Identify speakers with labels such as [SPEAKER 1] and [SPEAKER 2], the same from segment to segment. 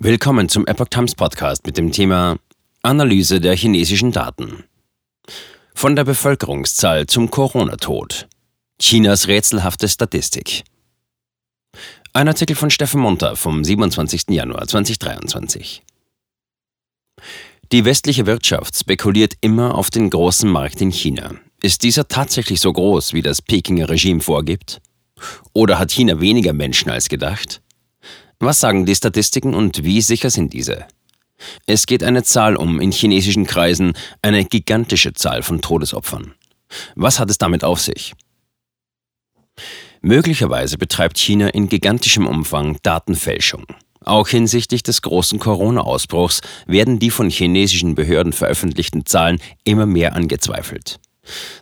[SPEAKER 1] Willkommen zum Epoch Times Podcast mit dem Thema Analyse der chinesischen Daten. Von der Bevölkerungszahl zum Corona-Tod. Chinas rätselhafte Statistik. Ein Artikel von Steffen Munter vom 27. Januar 2023. Die westliche Wirtschaft spekuliert immer auf den großen Markt in China. Ist dieser tatsächlich so groß, wie das Pekinger Regime vorgibt? Oder hat China weniger Menschen als gedacht? Was sagen die Statistiken und wie sicher sind diese? Es geht eine Zahl um in chinesischen Kreisen, eine gigantische Zahl von Todesopfern. Was hat es damit auf sich? Möglicherweise betreibt China in gigantischem Umfang Datenfälschung. Auch hinsichtlich des großen Corona-Ausbruchs werden die von chinesischen Behörden veröffentlichten Zahlen immer mehr angezweifelt.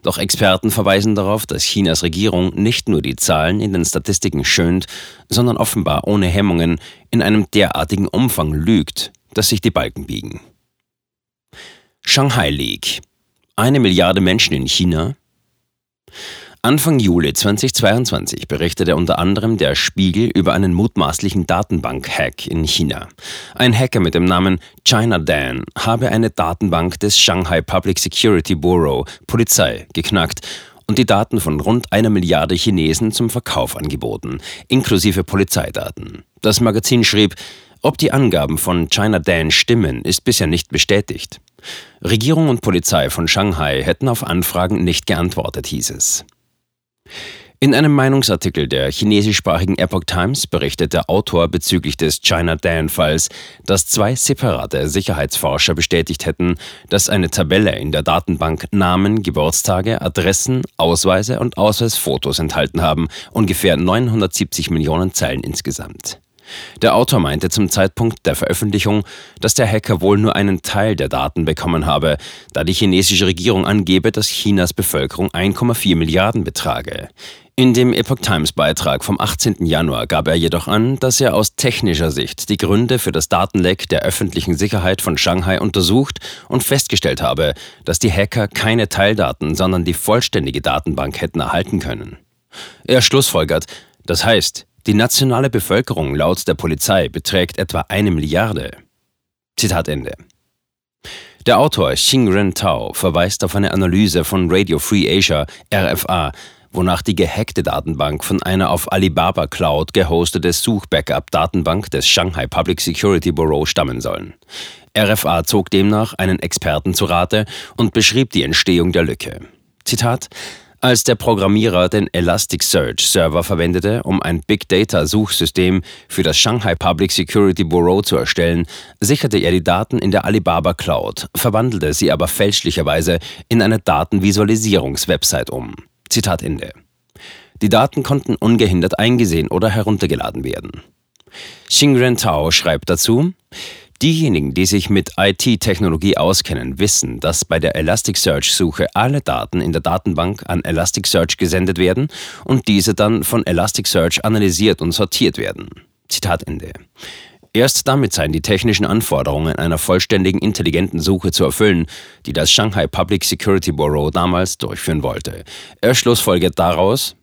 [SPEAKER 1] Doch Experten verweisen darauf, dass Chinas Regierung nicht nur die Zahlen in den Statistiken schönt, sondern offenbar ohne Hemmungen in einem derartigen Umfang lügt, dass sich die Balken biegen. Shanghai League. Eine Milliarde Menschen in China, Anfang Juli 2022 berichtete unter anderem der Spiegel über einen mutmaßlichen Datenbank-Hack in China. Ein Hacker mit dem Namen China Dan habe eine Datenbank des Shanghai Public Security Bureau, Polizei, geknackt und die Daten von rund einer Milliarde Chinesen zum Verkauf angeboten, inklusive Polizeidaten. Das Magazin schrieb, ob die Angaben von China Dan stimmen, ist bisher nicht bestätigt. Regierung und Polizei von Shanghai hätten auf Anfragen nicht geantwortet, hieß es. In einem Meinungsartikel der chinesischsprachigen Epoch Times berichtet der Autor bezüglich des China Dan-Falls, dass zwei separate Sicherheitsforscher bestätigt hätten, dass eine Tabelle in der Datenbank Namen, Geburtstage, Adressen, Ausweise und Ausweisfotos enthalten haben, ungefähr 970 Millionen Zeilen insgesamt. Der Autor meinte zum Zeitpunkt der Veröffentlichung, dass der Hacker wohl nur einen Teil der Daten bekommen habe, da die chinesische Regierung angebe, dass Chinas Bevölkerung 1,4 Milliarden betrage. In dem Epoch Times Beitrag vom 18. Januar gab er jedoch an, dass er aus technischer Sicht die Gründe für das Datenleck der öffentlichen Sicherheit von Shanghai untersucht und festgestellt habe, dass die Hacker keine Teildaten, sondern die vollständige Datenbank hätten erhalten können. Er schlussfolgert, das heißt, die nationale Bevölkerung laut der Polizei beträgt etwa eine Milliarde. Zitat Ende. Der Autor Xing Ren Tao verweist auf eine Analyse von Radio Free Asia, RFA, wonach die gehackte Datenbank von einer auf Alibaba Cloud gehostete Such-Backup-Datenbank des Shanghai Public Security Bureau stammen sollen. RFA zog demnach einen Experten zu Rate und beschrieb die Entstehung der Lücke. Zitat als der Programmierer den Elasticsearch Server verwendete, um ein Big Data Suchsystem für das Shanghai Public Security Bureau zu erstellen, sicherte er die Daten in der Alibaba Cloud, verwandelte sie aber fälschlicherweise in eine Datenvisualisierungswebsite um. Zitat Ende. Die Daten konnten ungehindert eingesehen oder heruntergeladen werden. Xingren Tao schreibt dazu, Diejenigen, die sich mit IT-Technologie auskennen, wissen, dass bei der Elasticsearch-Suche alle Daten in der Datenbank an Elasticsearch gesendet werden und diese dann von Elasticsearch analysiert und sortiert werden. Zitat Ende. Erst damit seien die technischen Anforderungen einer vollständigen intelligenten Suche zu erfüllen, die das Shanghai Public Security Bureau damals durchführen wollte. Er schlussfolgert daraus,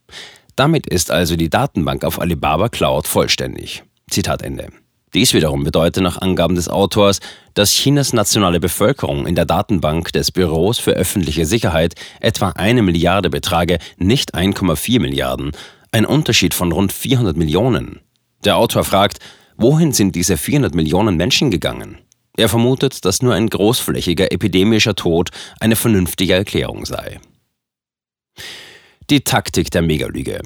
[SPEAKER 1] damit ist also die Datenbank auf Alibaba Cloud vollständig. Zitat Ende. Dies wiederum bedeutet nach Angaben des Autors, dass Chinas nationale Bevölkerung in der Datenbank des Büros für öffentliche Sicherheit etwa eine Milliarde betrage, nicht 1,4 Milliarden, ein Unterschied von rund 400 Millionen. Der Autor fragt, wohin sind diese 400 Millionen Menschen gegangen? Er vermutet, dass nur ein großflächiger epidemischer Tod eine vernünftige Erklärung sei. Die Taktik der Megalüge.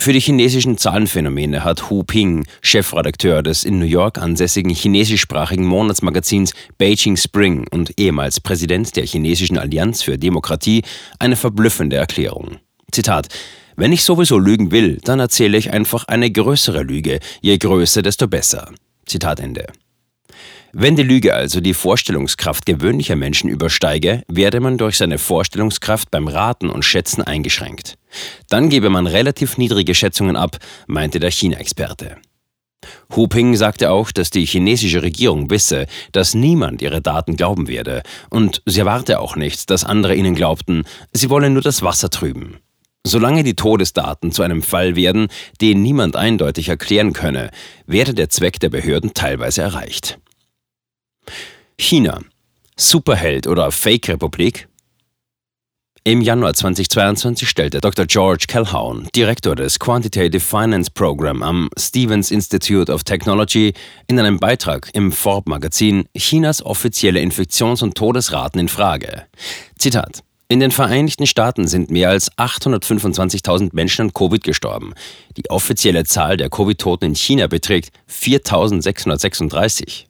[SPEAKER 1] Für die chinesischen Zahlenphänomene hat Hu Ping, Chefredakteur des in New York ansässigen chinesischsprachigen Monatsmagazins Beijing Spring und ehemals Präsident der chinesischen Allianz für Demokratie, eine verblüffende Erklärung. Zitat wenn ich sowieso lügen will, dann erzähle ich einfach eine größere Lüge. Je größer, desto besser. Zitat Ende. Wenn die Lüge also die Vorstellungskraft gewöhnlicher Menschen übersteige, werde man durch seine Vorstellungskraft beim Raten und Schätzen eingeschränkt. Dann gebe man relativ niedrige Schätzungen ab, meinte der China-Experte. Hu Ping sagte auch, dass die chinesische Regierung wisse, dass niemand ihre Daten glauben werde, und sie erwarte auch nicht, dass andere ihnen glaubten, sie wollen nur das Wasser trüben. Solange die Todesdaten zu einem Fall werden, den niemand eindeutig erklären könne, werde der Zweck der Behörden teilweise erreicht. China. Superheld oder Fake-Republik? Im Januar 2022 stellte Dr. George Calhoun, Direktor des Quantitative Finance Program am Stevens Institute of Technology, in einem Beitrag im Forbes-Magazin Chinas offizielle Infektions- und Todesraten in Frage. Zitat. In den Vereinigten Staaten sind mehr als 825.000 Menschen an Covid gestorben. Die offizielle Zahl der Covid-Toten in China beträgt 4.636.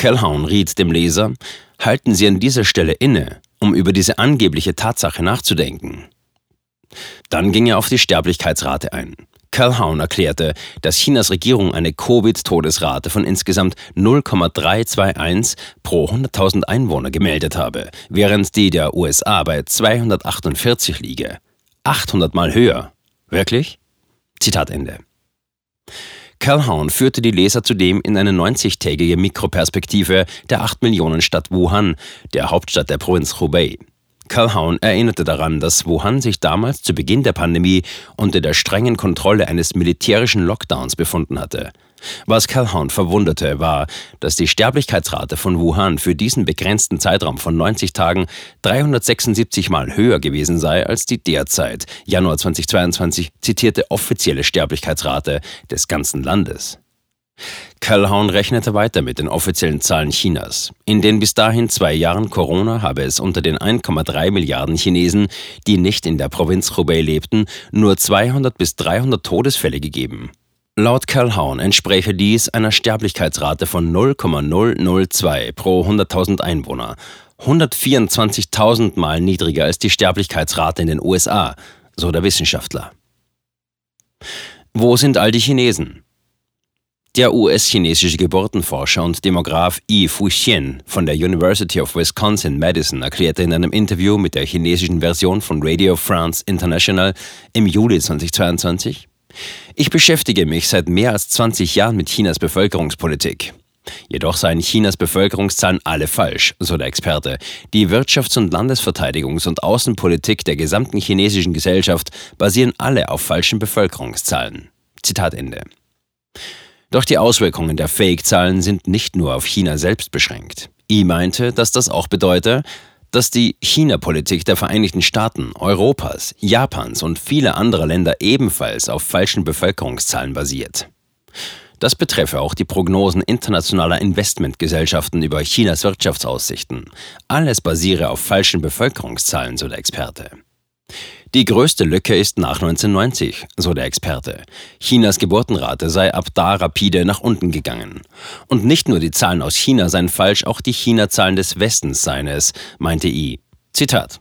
[SPEAKER 1] Calhoun riet dem Leser, halten Sie an dieser Stelle inne um über diese angebliche Tatsache nachzudenken. Dann ging er auf die Sterblichkeitsrate ein. Calhoun erklärte, dass Chinas Regierung eine Covid-Todesrate von insgesamt 0,321 pro 100.000 Einwohner gemeldet habe, während die der USA bei 248 liege. 800 mal höher. Wirklich? Zitat Ende. Calhoun führte die Leser zudem in eine 90-tägige Mikroperspektive der 8 Millionen Stadt Wuhan, der Hauptstadt der Provinz Hubei. Calhoun erinnerte daran, dass Wuhan sich damals zu Beginn der Pandemie unter der strengen Kontrolle eines militärischen Lockdowns befunden hatte. Was Calhoun verwunderte, war, dass die Sterblichkeitsrate von Wuhan für diesen begrenzten Zeitraum von 90 Tagen 376 Mal höher gewesen sei als die derzeit, Januar 2022, zitierte offizielle Sterblichkeitsrate des ganzen Landes. Calhoun rechnete weiter mit den offiziellen Zahlen Chinas. In den bis dahin zwei Jahren Corona habe es unter den 1,3 Milliarden Chinesen, die nicht in der Provinz Hubei lebten, nur 200 bis 300 Todesfälle gegeben. Laut Calhoun entspräche dies einer Sterblichkeitsrate von 0,002 pro 100.000 Einwohner, 124.000 Mal niedriger als die Sterblichkeitsrate in den USA, so der Wissenschaftler. Wo sind all die Chinesen? Der US-chinesische Geburtenforscher und Demograf Yi Fuxian von der University of Wisconsin-Madison erklärte in einem Interview mit der chinesischen Version von Radio France International im Juli 2022, ich beschäftige mich seit mehr als 20 Jahren mit Chinas Bevölkerungspolitik. Jedoch seien Chinas Bevölkerungszahlen alle falsch, so der Experte. Die Wirtschafts- und Landesverteidigungs- und Außenpolitik der gesamten chinesischen Gesellschaft basieren alle auf falschen Bevölkerungszahlen. Zitat Ende. Doch die Auswirkungen der Fake-Zahlen sind nicht nur auf China selbst beschränkt. I meinte, dass das auch bedeutet, dass die China-Politik der Vereinigten Staaten, Europas, Japans und vieler anderer Länder ebenfalls auf falschen Bevölkerungszahlen basiert. Das betreffe auch die Prognosen internationaler Investmentgesellschaften über Chinas Wirtschaftsaussichten. Alles basiere auf falschen Bevölkerungszahlen, so der Experte. Die größte Lücke ist nach 1990, so der Experte. Chinas Geburtenrate sei ab da rapide nach unten gegangen. Und nicht nur die Zahlen aus China seien falsch, auch die China-Zahlen des Westens seien es, meinte I. Zitat.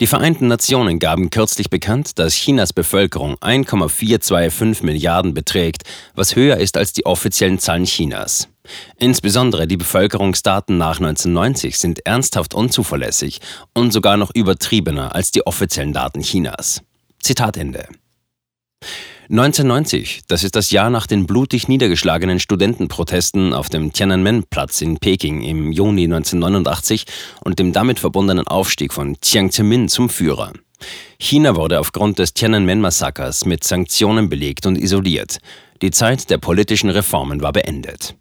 [SPEAKER 1] Die Vereinten Nationen gaben kürzlich bekannt, dass Chinas Bevölkerung 1,425 Milliarden beträgt, was höher ist als die offiziellen Zahlen Chinas. Insbesondere die Bevölkerungsdaten nach 1990 sind ernsthaft unzuverlässig und sogar noch übertriebener als die offiziellen Daten Chinas. Zitat Ende. 1990, das ist das Jahr nach den blutig niedergeschlagenen Studentenprotesten auf dem Tiananmen-Platz in Peking im Juni 1989 und dem damit verbundenen Aufstieg von Jiang Zemin zum Führer. China wurde aufgrund des Tiananmen-Massakers mit Sanktionen belegt und isoliert. Die Zeit der politischen Reformen war beendet.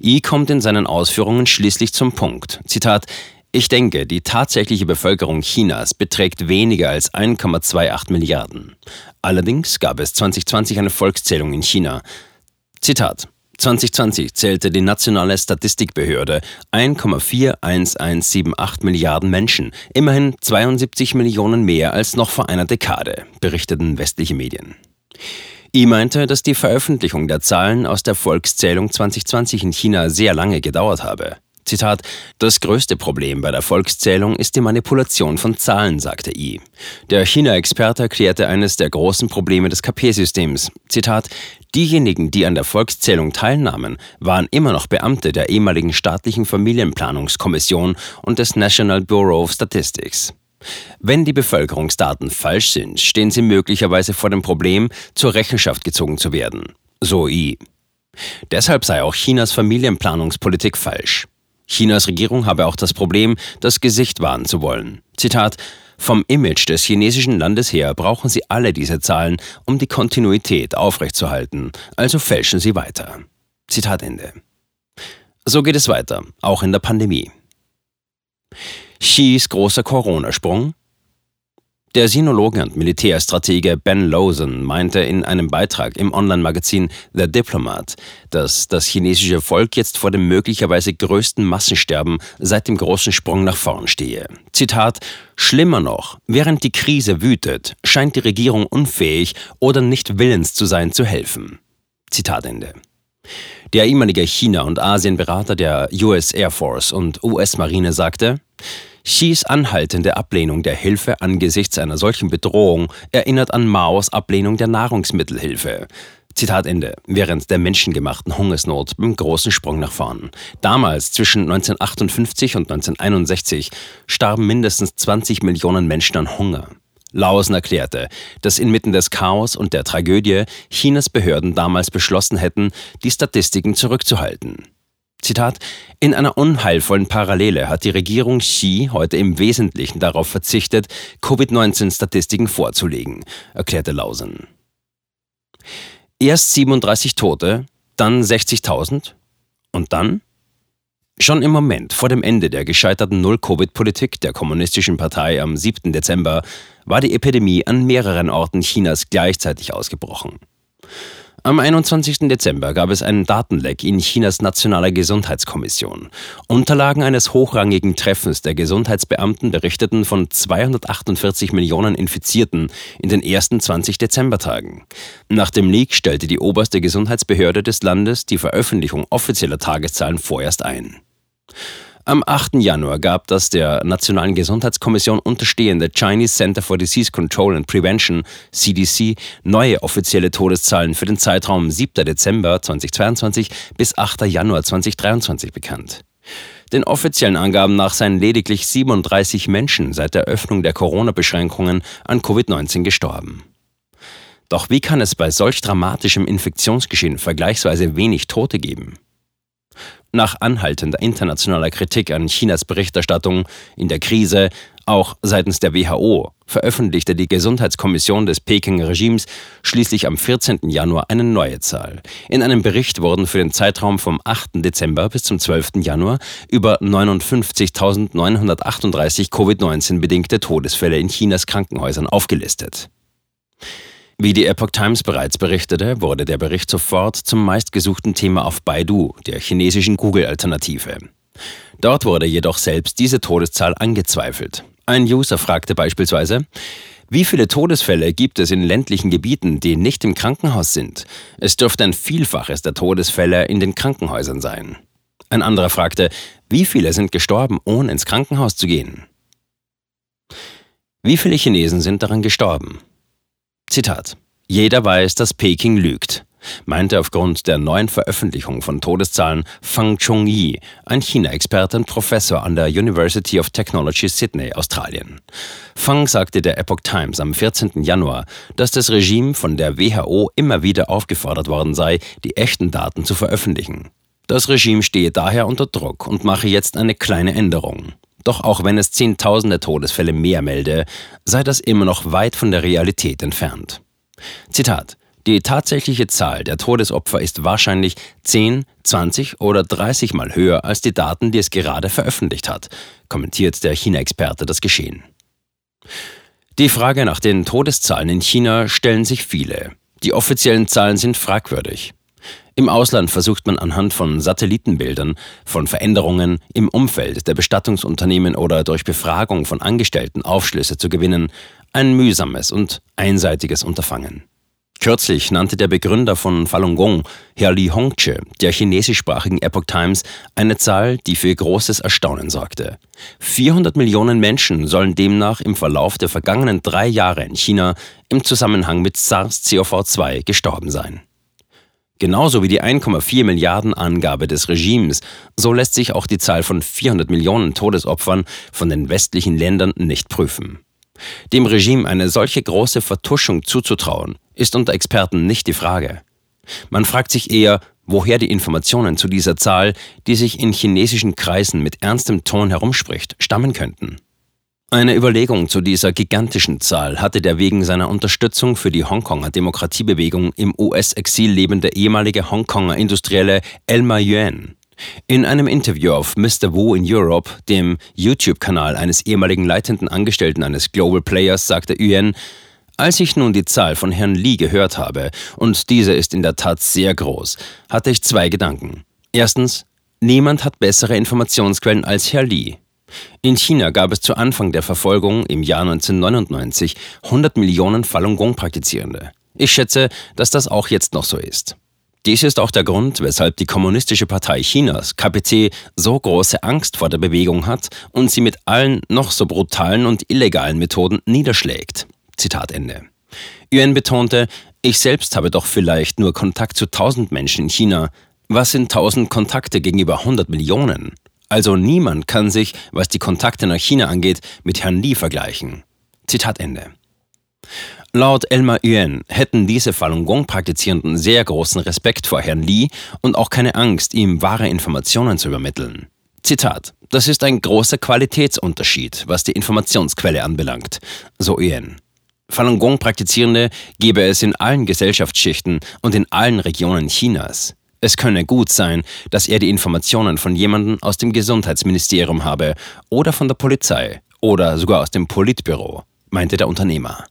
[SPEAKER 1] I kommt in seinen Ausführungen schließlich zum Punkt. Zitat ich denke, die tatsächliche Bevölkerung Chinas beträgt weniger als 1,28 Milliarden. Allerdings gab es 2020 eine Volkszählung in China. Zitat 2020 zählte die nationale Statistikbehörde 1,41178 Milliarden Menschen, immerhin 72 Millionen mehr als noch vor einer Dekade, berichteten westliche Medien. I meinte, dass die Veröffentlichung der Zahlen aus der Volkszählung 2020 in China sehr lange gedauert habe. Zitat, das größte Problem bei der Volkszählung ist die Manipulation von Zahlen, sagte I. Der China-Experte erklärte eines der großen Probleme des KP-Systems. Zitat, diejenigen, die an der Volkszählung teilnahmen, waren immer noch Beamte der ehemaligen staatlichen Familienplanungskommission und des National Bureau of Statistics. Wenn die Bevölkerungsdaten falsch sind, stehen sie möglicherweise vor dem Problem, zur Rechenschaft gezogen zu werden. So I. Deshalb sei auch Chinas Familienplanungspolitik falsch. Chinas Regierung habe auch das Problem, das Gesicht wahren zu wollen. Zitat Vom Image des chinesischen Landes her brauchen sie alle diese Zahlen, um die Kontinuität aufrechtzuerhalten, also fälschen sie weiter. Zitat Ende. So geht es weiter, auch in der Pandemie. Xis großer Corona-Sprung, der Sinologe und Militärstratege Ben Lawson meinte in einem Beitrag im Online-Magazin The Diplomat, dass das chinesische Volk jetzt vor dem möglicherweise größten Massensterben seit dem großen Sprung nach vorn stehe. Zitat: Schlimmer noch, während die Krise wütet, scheint die Regierung unfähig oder nicht willens zu sein, zu helfen. Zitat Ende. Der ehemalige China- und Asienberater der US Air Force und US-Marine sagte, Xis anhaltende Ablehnung der Hilfe angesichts einer solchen Bedrohung erinnert an Maos Ablehnung der Nahrungsmittelhilfe. Zitat Ende. Während der menschengemachten Hungersnot beim großen Sprung nach vorn. Damals, zwischen 1958 und 1961, starben mindestens 20 Millionen Menschen an Hunger. Lawson erklärte, dass inmitten des Chaos und der Tragödie Chinas Behörden damals beschlossen hätten, die Statistiken zurückzuhalten. Zitat, in einer unheilvollen Parallele hat die Regierung Xi heute im Wesentlichen darauf verzichtet, Covid-19-Statistiken vorzulegen, erklärte Lausen. Erst 37 Tote, dann 60.000 und dann? Schon im Moment vor dem Ende der gescheiterten Null-Covid-Politik der Kommunistischen Partei am 7. Dezember war die Epidemie an mehreren Orten Chinas gleichzeitig ausgebrochen. Am 21. Dezember gab es einen Datenleck in Chinas nationaler Gesundheitskommission. Unterlagen eines hochrangigen Treffens der Gesundheitsbeamten berichteten von 248 Millionen Infizierten in den ersten 20 Dezembertagen. Nach dem Leak stellte die oberste Gesundheitsbehörde des Landes die Veröffentlichung offizieller Tageszahlen vorerst ein. Am 8. Januar gab das der Nationalen Gesundheitskommission unterstehende Chinese Center for Disease Control and Prevention CDC neue offizielle Todeszahlen für den Zeitraum 7. Dezember 2022 bis 8. Januar 2023 bekannt. Den offiziellen Angaben nach seien lediglich 37 Menschen seit der Öffnung der Corona-Beschränkungen an Covid-19 gestorben. Doch wie kann es bei solch dramatischem Infektionsgeschehen vergleichsweise wenig Tote geben? Nach anhaltender internationaler Kritik an Chinas Berichterstattung in der Krise, auch seitens der WHO, veröffentlichte die Gesundheitskommission des Pekinger Regimes schließlich am 14. Januar eine neue Zahl. In einem Bericht wurden für den Zeitraum vom 8. Dezember bis zum 12. Januar über 59.938 Covid-19 bedingte Todesfälle in Chinas Krankenhäusern aufgelistet. Wie die Epoch Times bereits berichtete, wurde der Bericht sofort zum meistgesuchten Thema auf Baidu, der chinesischen Google-Alternative. Dort wurde jedoch selbst diese Todeszahl angezweifelt. Ein User fragte beispielsweise, wie viele Todesfälle gibt es in ländlichen Gebieten, die nicht im Krankenhaus sind? Es dürfte ein Vielfaches der Todesfälle in den Krankenhäusern sein. Ein anderer fragte, wie viele sind gestorben, ohne ins Krankenhaus zu gehen? Wie viele Chinesen sind daran gestorben? Zitat. Jeder weiß, dass Peking lügt, meinte aufgrund der neuen Veröffentlichung von Todeszahlen Fang Chong-yi, ein China-Experte und Professor an der University of Technology Sydney, Australien. Fang sagte der Epoch Times am 14. Januar, dass das Regime von der WHO immer wieder aufgefordert worden sei, die echten Daten zu veröffentlichen. Das Regime stehe daher unter Druck und mache jetzt eine kleine Änderung. Doch auch wenn es Zehntausende Todesfälle mehr melde, sei das immer noch weit von der Realität entfernt. Zitat die tatsächliche Zahl der Todesopfer ist wahrscheinlich 10, 20 oder 30 Mal höher als die Daten, die es gerade veröffentlicht hat, kommentiert der China-Experte das Geschehen. Die Frage nach den Todeszahlen in China stellen sich viele. Die offiziellen Zahlen sind fragwürdig. Im Ausland versucht man anhand von Satellitenbildern von Veränderungen im Umfeld der Bestattungsunternehmen oder durch Befragung von Angestellten Aufschlüsse zu gewinnen, ein mühsames und einseitiges Unterfangen. Kürzlich nannte der Begründer von Falun Gong, Herr Li Hongzhe, der chinesischsprachigen Epoch Times, eine Zahl, die für großes Erstaunen sorgte. 400 Millionen Menschen sollen demnach im Verlauf der vergangenen drei Jahre in China im Zusammenhang mit SARS-CoV-2 gestorben sein. Genauso wie die 1,4 Milliarden Angabe des Regimes, so lässt sich auch die Zahl von 400 Millionen Todesopfern von den westlichen Ländern nicht prüfen. Dem Regime eine solche große Vertuschung zuzutrauen, ist unter Experten nicht die Frage. Man fragt sich eher, woher die Informationen zu dieser Zahl, die sich in chinesischen Kreisen mit ernstem Ton herumspricht, stammen könnten. Eine Überlegung zu dieser gigantischen Zahl hatte der wegen seiner Unterstützung für die Hongkonger Demokratiebewegung im US-Exil lebende ehemalige Hongkonger Industrielle Elmer Yuan. In einem Interview auf Mr. Wu in Europe, dem YouTube-Kanal eines ehemaligen leitenden Angestellten eines Global Players, sagte Yuan, als ich nun die Zahl von Herrn Li gehört habe, und diese ist in der Tat sehr groß, hatte ich zwei Gedanken. Erstens, niemand hat bessere Informationsquellen als Herr Li. In China gab es zu Anfang der Verfolgung im Jahr 1999 100 Millionen Falun Gong-Praktizierende. Ich schätze, dass das auch jetzt noch so ist. Dies ist auch der Grund, weshalb die Kommunistische Partei Chinas, KPC, so große Angst vor der Bewegung hat und sie mit allen noch so brutalen und illegalen Methoden niederschlägt. Zitat Ende. Yuan betonte, ich selbst habe doch vielleicht nur Kontakt zu 1000 Menschen in China. Was sind 1000 Kontakte gegenüber 100 Millionen? Also niemand kann sich, was die Kontakte nach China angeht, mit Herrn Li vergleichen. Zitat Ende. Laut Elmar Yuan hätten diese Falun Gong-Praktizierenden sehr großen Respekt vor Herrn Li und auch keine Angst, ihm wahre Informationen zu übermitteln. Zitat: Das ist ein großer Qualitätsunterschied, was die Informationsquelle anbelangt, so Yuan. Falun Gong-Praktizierende gebe es in allen Gesellschaftsschichten und in allen Regionen Chinas. Es könne gut sein, dass er die Informationen von jemandem aus dem Gesundheitsministerium habe oder von der Polizei oder sogar aus dem Politbüro, meinte der Unternehmer.